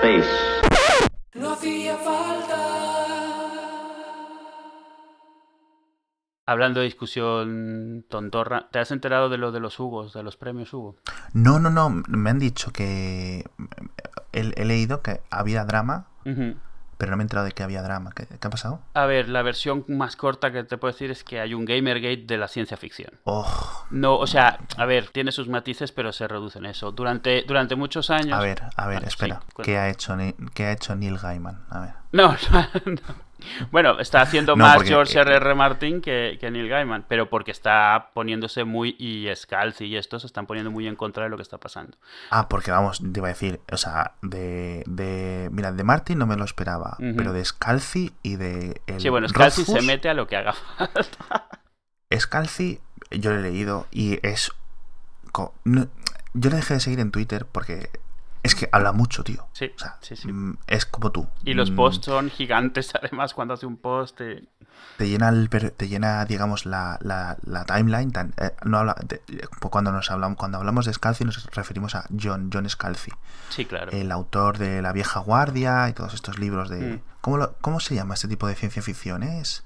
space. No hacía falta. Hablando de discusión tontorra, ¿te has enterado de lo de los Hugos, de los premios Hugo? No, no, no. Me han dicho que. He, he leído que había drama. Pero no me he enterado de que había drama. ¿Qué, qué ha pasado? A ver, la versión más corta que te puedo decir es que hay un Gamergate de la ciencia ficción. Oh, No, o sea, a ver, tiene sus matices, pero se reduce en eso. Durante, durante muchos años. a ver, a ver, Vale, espera. sí. ¿Qué, ha hecho, ¿Qué ha hecho Neil Gaiman? A ver. No, no. Bueno, está haciendo No, más porque- George R.R. Martin que, que Neil Gaiman, pero porque está poniéndose muy. Y Scalzi y estos se están poniendo muy en contra de lo que está pasando. Ah, porque vamos, te iba a decir, o sea, de, de mira, de Martin no me lo esperaba, pero de Scalzi y de el Sí, bueno, Scalzi se mete a lo que haga falta. Scalzi, yo lo he leído y es yo le dejé de seguir en Twitter porque es que habla mucho, tío. Sí, O sea, sí, sí. mm, es como tú. Y los Mm, posts son gigantes, además, cuando hace un post. eh, te llena el te llena digamos la, la, la timeline tan- eh, no habla de- cuando nos hablamos cuando hablamos de Scalzi nos referimos a John John Scalzi Sí, claro. el autor de La vieja guardia y todos estos libros de Mm. ¿cómo, lo- cómo se llama este tipo de ciencia ficción es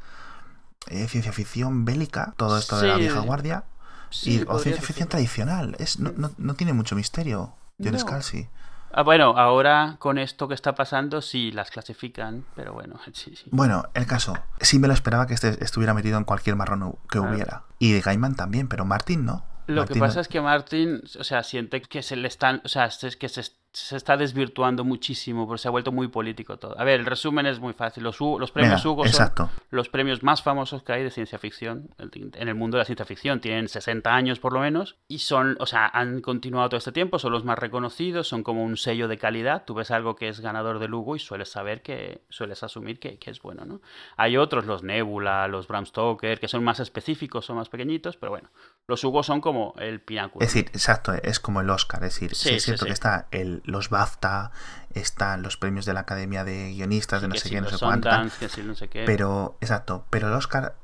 eh, ciencia ficción bélica todo esto de la vieja guardia Sí, y, o ciencia ficción tradicional es no, no, no tiene mucho misterio John No. Scalzi Ah, bueno, ahora con esto que está pasando, sí las clasifican, pero bueno, sí, sí. Bueno, el caso, sí me lo esperaba que este estuviera metido en cualquier marrón que Claro. hubiera. Y de Gaiman también, pero Martin no. Lo que no- pasa es que Martin, o sea, siente que se le están, o sea, es que se, se está desvirtuando muchísimo, porque se ha vuelto muy político todo. A ver, el resumen es muy fácil. Los, Hugo- los premios Mira, Hugo son exacto. los premios más famosos que hay de ciencia ficción en el mundo de la ciencia ficción. Tienen 60 años por lo menos y son, o sea, han continuado todo este tiempo, son los más reconocidos, son como un sello de calidad. Tú ves algo que es ganador de Lugo y sueles saber que, sueles asumir que, que es bueno, ¿no? Hay otros, los Nebula, los Bram Stoker, que son más específicos, son más pequeñitos, pero bueno, los Hugo son como el pináculo. Es decir, exacto, es como el Oscar. Es decir, Sí, sí, es sí, cierto sí. que está el, los BAFTA, están los premios de la Academia de Guionistas, de no sé si qué, no sé cuánto. no sé. Pero, exacto, pero el Oscar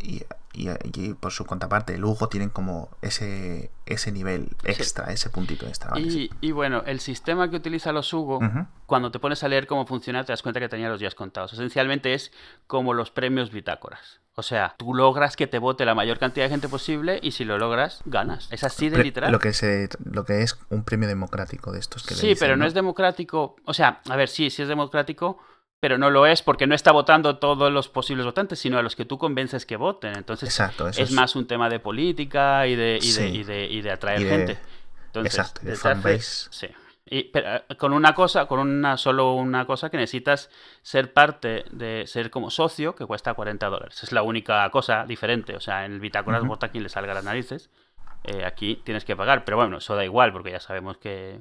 y, y- y por su contraparte, el Hugo tienen como ese, ese nivel extra, ese puntito extra. ¿vale? Y, y bueno, el sistema que utiliza los Hugo, cuando te pones a leer cómo funciona, te das cuenta que tenía los días contados. Esencialmente es como los premios bitácoras. O sea, tú logras que te vote la mayor cantidad de gente posible y si lo logras, ganas. Es así de literal. Lo que, se, lo que es un premio democrático de estos que le Sí, dicen, pero no es democrático. O sea, a ver, sí, sí es democrático, pero no lo es porque no está votando todos los posibles votantes, sino a los que tú convences que voten. Entonces, Exacto, es, es- más un tema de política y de, y de, y de, y de atraer gente. Entonces, exacto, de fanbase. Sí. Y, pero, eh, con una cosa, con una solo una cosa que necesitas ser parte de ser como socio, que cuesta 40 dólares. Es la única cosa diferente. O sea, en el Bitácoras Ujú. vota quien le salga las narices. Eh, aquí tienes que pagar, pero bueno, eso da igual, porque ya sabemos que,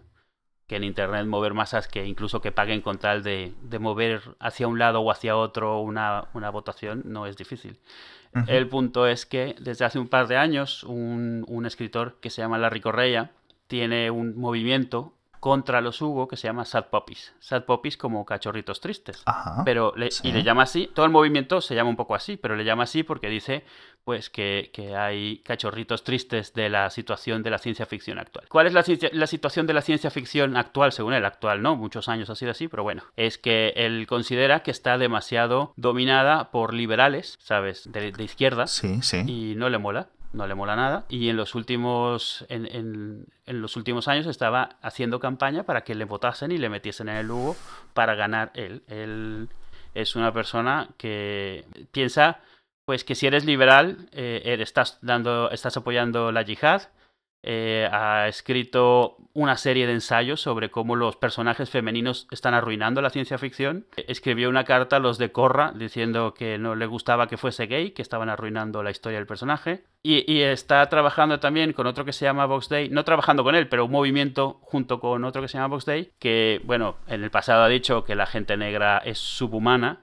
que en internet mover masas que incluso que paguen con tal de, de mover hacia un lado o hacia otro una, una votación no es difícil. El punto es que desde hace un par de años un, un escritor que se llama Larry Correia tiene un movimiento contra los Hugo que se llama Sad Puppies. Sad Puppies como cachorritos tristes. Ajá. Pero le- sí. y le llama así, todo el movimiento se llama un poco así, pero le llama así porque dice pues que, que hay cachorritos tristes de la situación de la ciencia ficción actual. ¿Cuál es la, la situación de la ciencia ficción actual? Según él, actual no, muchos años ha sido así, pero bueno, es que él considera que está demasiado dominada por liberales, ¿sabes? De, de izquierda Sí, sí. y no le mola, no le mola nada. Y en los últimos, en, en- en los últimos años estaba haciendo campaña para que le votasen y le metiesen en el Lugo para ganar él. Él es una persona que piensa pues que si eres liberal, eh, eres- estás dando, estás apoyando la yihad. Eh, ha escrito una serie de ensayos sobre cómo los personajes femeninos están arruinando la ciencia ficción. Escribió una carta a los de Corra diciendo que no le gustaba que fuese gay, que estaban arruinando la historia del personaje. Y, está trabajando también con otro que se llama Vox Day, no trabajando con él, pero un movimiento junto con otro que se llama Vox Day, que, bueno, en el pasado ha dicho que la gente negra es subhumana,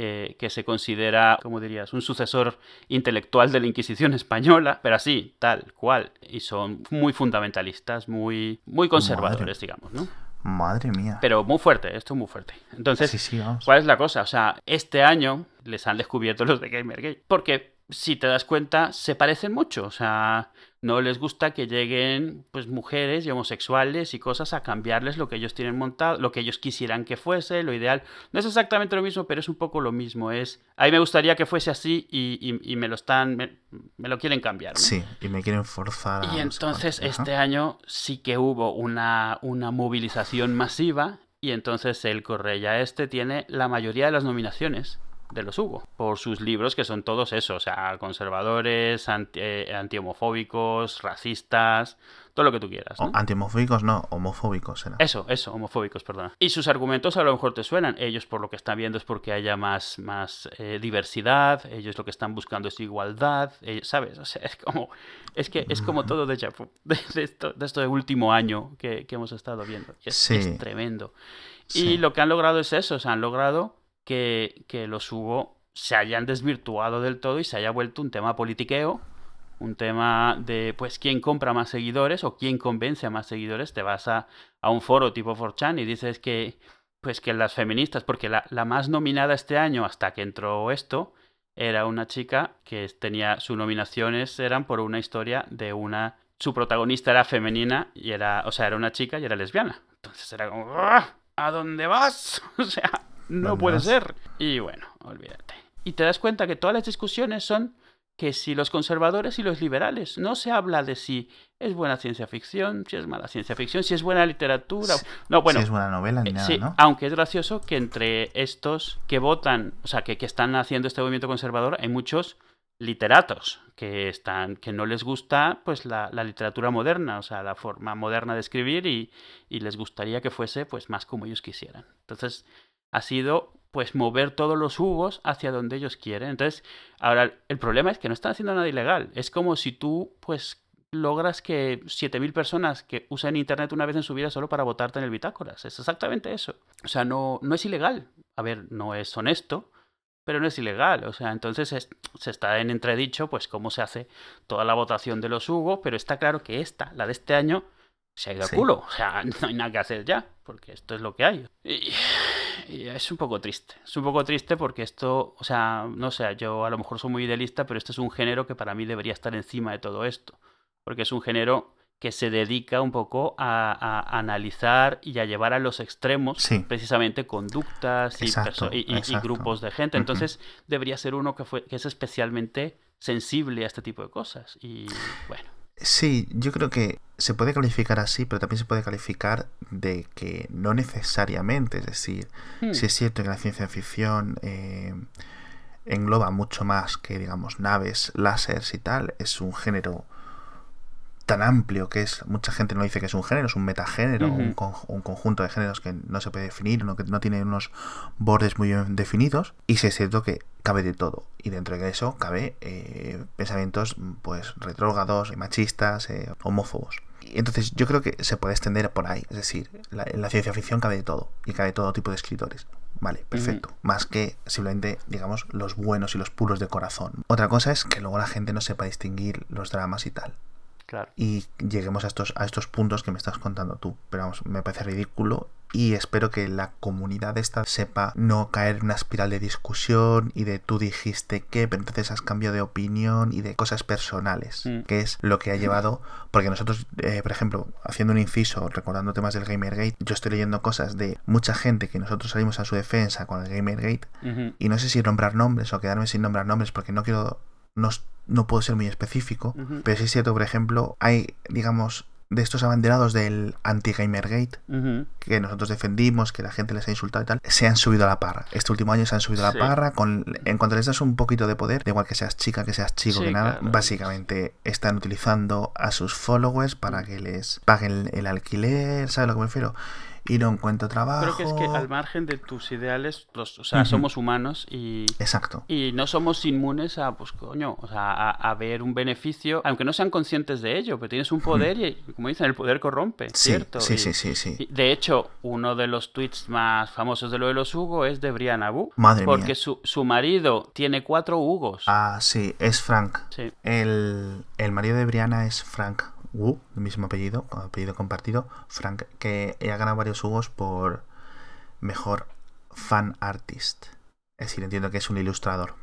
eh, que se considera, como dirías, un sucesor intelectual de la Inquisición española, pero así, tal cual. Y son muy fundamentalistas, muy, muy conservadores, digamos, ¿no? Madre mía. Pero muy fuerte, esto es muy fuerte. Entonces, sí, sí, vamos. ¿cuál es la cosa? O sea, este año les han descubierto los de Gamergate. Porque, si te das cuenta, se parecen mucho. O sea, no les gusta que lleguen pues mujeres y homosexuales y cosas a cambiarles lo que ellos tienen montado, lo que ellos quisieran que fuese, lo ideal. No es exactamente lo mismo, pero es un poco lo mismo. Es, a mí me gustaría que fuese así y, me lo están, me, lo quieren cambiar. Sí, y me quieren forzar. y entonces este año sí que hubo una, una movilización masiva y entonces el Correia este tiene la mayoría de las nominaciones de los Hugo, por sus libros que son todos eso, o sea, conservadores, anti, eh, antihomofóbicos, racistas, todo lo que tú quieras. ¿no? Antihomofóbicos no, homofóbicos será. Eso, eso, homofóbicos, perdona. Y sus argumentos a lo mejor te suenan. Ellos por lo que están viendo es porque haya más, más eh, diversidad, ellos lo que están buscando es igualdad, eh, ¿sabes? O sea, es como, es que es como todo de, de, esto, de este último año que, hemos estado viendo. es, es tremendo. Y lo que han logrado es eso, o sea, han logrado que, los Hugo se hayan desvirtuado del todo y se haya vuelto un tema politiqueo, un tema de pues quién compra más seguidores o quién convence a más seguidores. Te vas a, a un foro tipo 4chan y dices que pues que las feministas, porque la, la, más nominada este año hasta que entró esto era una chica que tenía sus nominaciones eran por una historia de una su protagonista era femenina y era, o sea, era una chica y era lesbiana. Entonces era como. ¿A dónde vas? o sea, no puede ser. Y bueno, olvídate. Y te das cuenta que todas las discusiones son que si los conservadores y los liberales, no se habla de si es buena ciencia ficción, si es mala ciencia ficción, si es buena literatura. No, bueno. Si es buena novela ni eh, nada, sí, ¿no? Aunque es gracioso que entre estos que votan, o sea, que, que están haciendo este movimiento conservador, hay muchos literatos que están que no les gusta pues la, la, literatura moderna o sea la forma moderna de escribir y, y, les gustaría que fuese pues más como ellos quisieran entonces ha sido pues mover todos los jugos hacia donde ellos quieren. Entonces, ahora el problema es que no están haciendo nada ilegal. Es como si tú pues logras que 7.000 personas que usen Internet una vez en su vida solo para votarte en el bitácoras. Es exactamente eso. O sea, no, no es ilegal. A ver, no es honesto, pero no es ilegal. O sea, entonces se está en entredicho pues cómo se hace toda la votación de los Hugo, pero está claro que esta, la de este año, se ha ido al culo. O sea, no hay nada que hacer ya, porque esto es lo que hay. Y, es un poco triste. Es un poco triste porque esto, o sea, no sé, yo a lo mejor soy muy idealista, pero este es un género que para mí debería estar encima de todo esto. Porque es un género que se dedica un poco a, analizar y a llevar a los extremos precisamente conductas y, grupos de gente. Entonces debería ser uno que, fue, que es especialmente sensible a este tipo de cosas. Y bueno. Sí, yo creo que se puede calificar así, pero también se puede calificar de que no necesariamente, es decir, hmm. si es cierto que la ciencia ficción eh, engloba mucho más que, digamos, naves, láseres y tal, es un género tan amplio que es, mucha gente no dice que es un género, es un metagénero, un, conjunto de géneros que no se puede definir, no, que no tiene unos bordes muy bien definidos, y si es cierto que cabe de todo, y dentro de eso cabe eh, pensamientos pues retrógados, machistas, eh, homófobos. Entonces yo creo que se puede extender por ahí, es decir, la, en la ciencia ficción cabe de todo, y cabe todo tipo de escritores. Vale, perfecto. Más que simplemente, digamos, los buenos y los puros de corazón. Otra cosa es que luego la gente no sepa distinguir los dramas y tal. Y lleguemos a estos, a estos puntos que me estás contando tú. Pero vamos, me parece ridículo y espero que la comunidad esta sepa no caer en una espiral de discusión y de tú dijiste que, pero entonces has cambiado de opinión y de cosas personales, mm. que es lo que ha llevado, porque nosotros, eh, por ejemplo, haciendo un inciso, recordando temas del Gamergate, yo estoy leyendo cosas de mucha gente que nosotros salimos a su defensa con el Gamergate y no sé si nombrar nombres o quedarme sin nombrar nombres porque no quiero no, no puedo ser muy específico, pero sí es cierto, por ejemplo, hay, digamos, de estos abanderados del anti-Gamergate que nosotros defendimos, que la gente les ha insultado y tal, se han subido a la parra. Este último año se han subido a la parra. Con, en cuanto les das un poquito de poder, da igual que seas chica, que seas chico, que nada, básicamente están utilizando a sus followers para que les paguen el alquiler, ¿sabes lo que me refiero? Y no encuentro trabajo. Creo que es que al margen de tus ideales, los, o sea, somos humanos y. Exacto. Y no somos inmunes a, pues coño, o sea, a, ver un beneficio, aunque no sean conscientes de ello, pero tienes un poder y, como dicen, el poder corrompe, ¿cierto? Sí, sí, sí, sí. de hecho, uno de los tweets más famosos de lo de los Hugo es de Brian Abu. Madre porque su, su marido tiene cuatro Hugos. Ah, sí, es Frank. Sí. El, el marido de Brianna es Frank. Wu, el mismo apellido, apellido compartido, Frank, que ha ganado varios Hugos por mejor fan artist. Es decir, entiendo que es un ilustrador.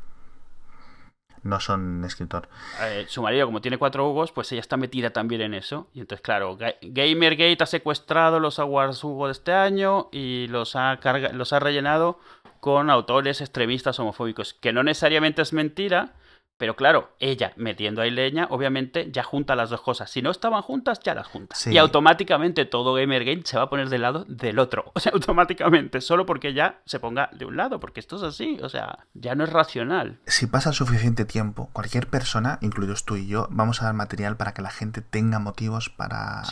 no son escritor. Eh, su marido, como tiene cuatro Hugos, pues ella está metida también en eso. Y entonces, claro, Gamergate ha secuestrado los Awards Hugo de este año y los ha, los ha rellenado con autores extremistas homofóbicos, que no necesariamente es mentira, pero claro, ella metiendo ahí leña, obviamente ya junta las dos cosas. Si no estaban juntas, ya las junta. Y automáticamente todo Gamergate se va a poner del lado del otro. O sea, automáticamente, solo porque ya se ponga de un lado, porque esto es así. O sea, ya no es racional. Si pasa suficiente tiempo, cualquier persona, incluidos tú y yo, vamos a dar material para que la gente tenga motivos para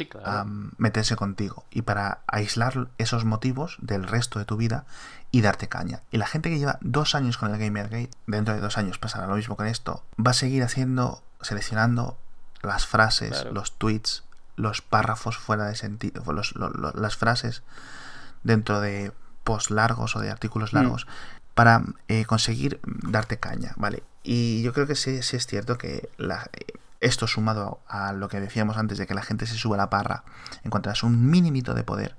meterse contigo y para aislar esos motivos del resto de tu vida y darte caña. Y la gente que lleva dos años con el Gamergate, dentro de dos años pasará lo mismo con esto, va a seguir haciendo, seleccionando las frases, los tweets, los párrafos fuera de sentido, las frases dentro de posts largos o de artículos mm. largos para eh, conseguir darte caña, ¿vale? Y yo creo que sí, sí es cierto que la, esto sumado a lo que decíamos antes de que la gente se sube a la parra, encontrarás un mínimito de poder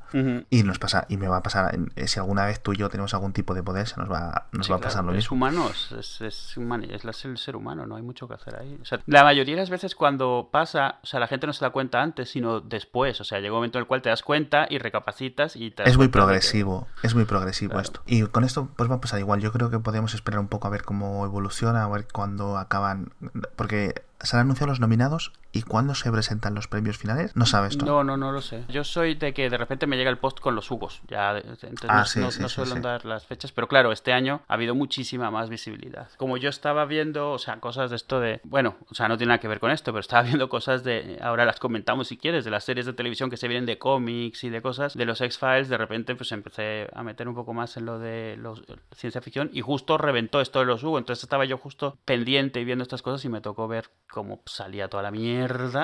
y nos pasa y me va a pasar eh, si alguna vez tú y yo tenemos algún tipo de poder se nos va, nos va a pasar lo mismo. Es humano, es, es, es, el ser humano, no hay mucho que hacer ahí. la mayoría de las veces cuando pasa, o sea, la gente no se da cuenta antes, sino después. O sea, llega un momento en el cual te das cuenta y recapacitas y te Es muy progresivo, es muy progresivo esto. Y con esto pues va a pasar igual. Yo creo que podemos esperar un poco a ver cómo evoluciona, a ver cuándo acaban, porque se han anunciado los nominados y cuándo se presentan los premios finales, no sabes, ¿no? No, no, no lo sé. Yo soy de que de repente me llega el post con los Hugos. Ya, entonces ah, no, no, suelen dar las fechas, pero claro, este año ha habido muchísima más visibilidad. Como yo estaba viendo, o sea, cosas de esto de, bueno, o sea, no tiene nada que ver con esto, pero estaba viendo cosas de, ahora las comentamos si quieres, de las series de televisión que se vienen de cómics y de cosas, de los X-Files, de repente pues empecé a meter un poco más en lo de los, ciencia ficción y justo reventó esto de los Hugos. Entonces estaba yo justo pendiente y viendo estas cosas y me tocó ver cómo salía toda la mierda.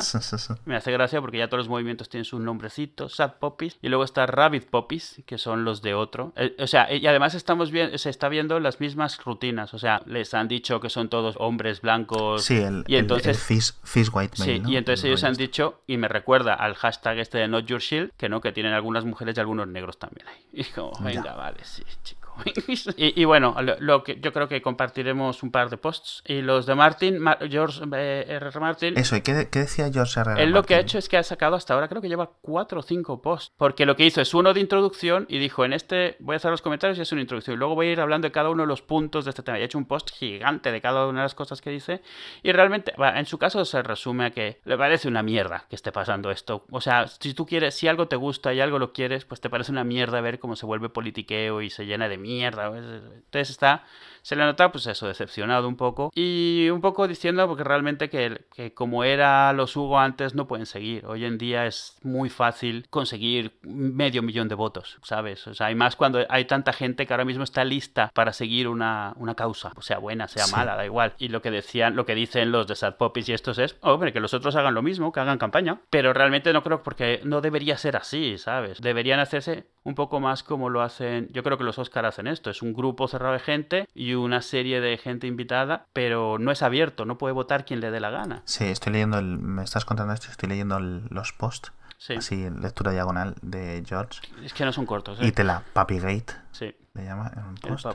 Me hace gracia porque ya todos los movimientos tienen sus nombrecitos, Sad Poppies, y luego está Rabbit Poppies, que son los de otro. Eh, o sea, y además estamos bien, se está viendo las mismas rutinas, o sea, les han dicho que son todos hombres blancos. Sí, el, y entonces, fish, white Sí, y entonces ellos han dicho, y me recuerda al hashtag este de Not Your Shield, que no, que tienen algunas mujeres y algunos negros también ahí. Y como, venga, vale, sí, chicos. y, bueno, lo, que yo creo que compartiremos un par de posts. Y los de Martin, George eh, R. Martin. Eso, ¿y qué, decía George R. Él lo que ha hecho es que ha sacado hasta ahora, creo que lleva cuatro o cinco posts. Porque lo que hizo es uno de introducción y dijo: En este voy a hacer los comentarios y es una introducción. Y luego voy a ir hablando de cada uno de los puntos de este tema. Y ha hecho un post gigante de cada una de las cosas que dice. Y realmente, en su caso, se resume a que le parece una mierda que esté pasando esto. O sea, si tú quieres, si algo te gusta y algo lo quieres, pues te parece una mierda ver cómo se vuelve politiqueo y se llena de mierda. Entonces está se le nota, pues eso, decepcionado un poco. Y un poco diciendo, porque realmente que, que, como era los Hugo antes, no pueden seguir. Hoy en día es muy fácil conseguir medio millón de votos, ¿sabes? O sea, hay más cuando hay tanta gente que ahora mismo está lista para seguir una, una causa, sea buena, sea mala, da igual. Y lo que decían, lo que dicen los de Sad Poppies y estos es, hombre, que los otros hagan lo mismo, que hagan campaña. Pero realmente no creo, porque no debería ser así, ¿sabes? Deberían hacerse un poco más como lo hacen, yo creo que los Oscar hacen esto, es un grupo cerrado de gente y una serie de gente invitada, pero no es abierto, no puede votar quien le dé la gana. Sí, estoy leyendo, el, me estás contando esto, estoy leyendo los posts. Sí. Así, lectura diagonal de George. Es que no son cortos. ¿eh? Y te la Papygate. Sí. Le llama en un post.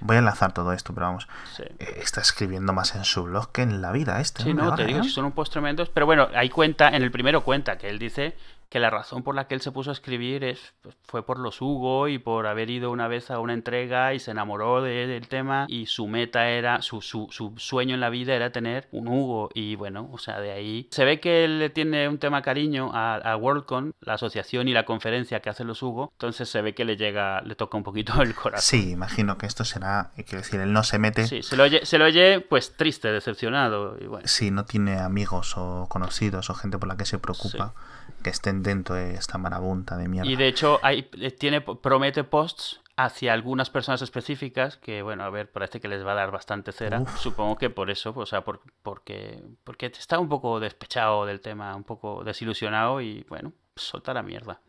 Voy a enlazar todo esto, pero vamos. Eh, está escribiendo más en su blog que en la vida este. Sí, no, te digo, ¿eh? son un post tremendos. Pero bueno, ahí cuenta, en el primero cuenta que él dice que la razón por la que él se puso a escribir es, pues, fue por los Hugo y por haber ido una vez a una entrega y se enamoró del tema y su meta era, su, su, su, sueño en la vida era tener un Hugo y bueno, o sea, de ahí se ve que él le tiene un tema cariño a, a WorldCon, la asociación y la conferencia que hacen los Hugo, entonces se ve que le llega, le toca un poquito el corazón. Sí, imagino que esto será, quiero decir, él no se mete... Sí, se lo oye, se lo oye pues triste, decepcionado y bueno. Sí, no tiene amigos o conocidos o gente por la que se preocupa que estén dentro de esta marabunta de mierda. Y de hecho hay, eh, tiene, promete posts hacia algunas personas específicas que, bueno, a ver, parece que les va a dar bastante cera. Supongo que por eso, o sea, por, porque, porque está un poco despechado del tema, un poco desilusionado y, bueno, solta la mierda.